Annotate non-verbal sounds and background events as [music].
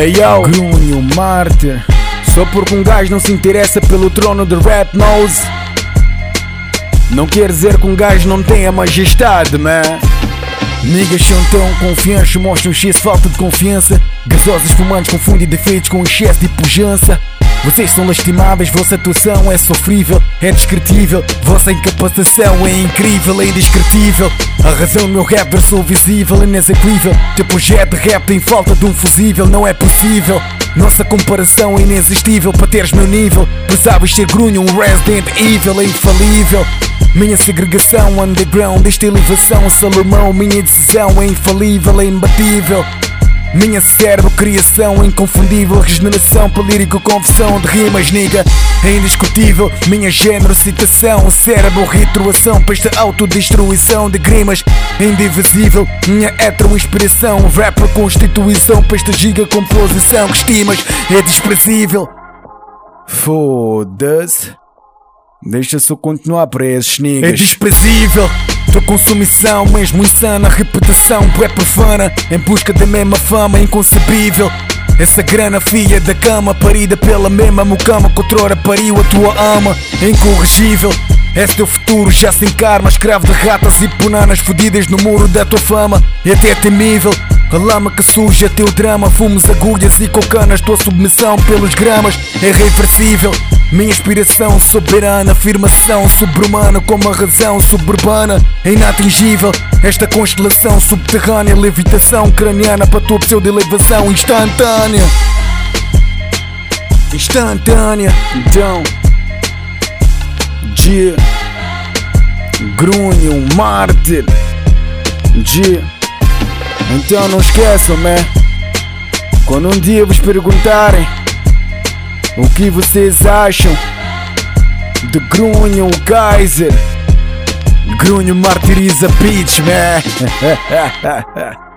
Hey yo, grunho, mártir. Só porque um gajo não se interessa pelo trono de rap nose. Não quer dizer que um gajo não tenha majestade, man. Niggas são tão confiantes, mostram excesso falta de confiança. Gasosos fumantes confundem defeitos com excesso de pujança. Vocês são lastimáveis, vossa atuação é sofrível, é descritível. Vossa incapacitação é incrível, é indescritível. A razão do meu rap versão visível, inexequível. Teu projeto de rap tem falta de um fusível, não é possível. Nossa comparação é inexistível para teres meu nível. Pensavas ser grunho, um Resident Evil é infalível. Minha segregação underground, esta elevação Salomão, minha decisão é infalível, é imbatível. Minha cérebro, criação inconfundível Regeneração polírico, confissão de rimas, nigga É indiscutível, minha género, citação Cérebro, retroação esta autodestruição de grimas Indivisível, minha hetero-inspiração Rapper, constituição para esta giga composição Que estimas, é desprezível. Foda-se Deixa só continuar para esses niggas. É desprezível tua consumição, mesmo insana, reputação é profana Em busca da mesma fama, inconcebível. Essa grana filha da cama, parida pela mesma mucama que outrora pariu a tua ama. Incorrigível, esse teu futuro já sem karma. Escravo de ratas e punanas fodidas no muro da tua fama. E até é temível a lama que suja teu drama. Fumos, agulhas e cocanas Tua submissão pelos gramas. É reversível minha inspiração soberana, afirmação sobre-humana como a razão suburbana é inatingível. Esta constelação subterrânea, levitação craniana para tua pseudo-elevação instantânea. Instantânea, então. Dia, grunho, mártir. Dia, então não esqueçam, man. Quando um dia vos perguntarem. O que vocês acham de Grunho Kaiser? Grunho martiriza bitch, man. [laughs]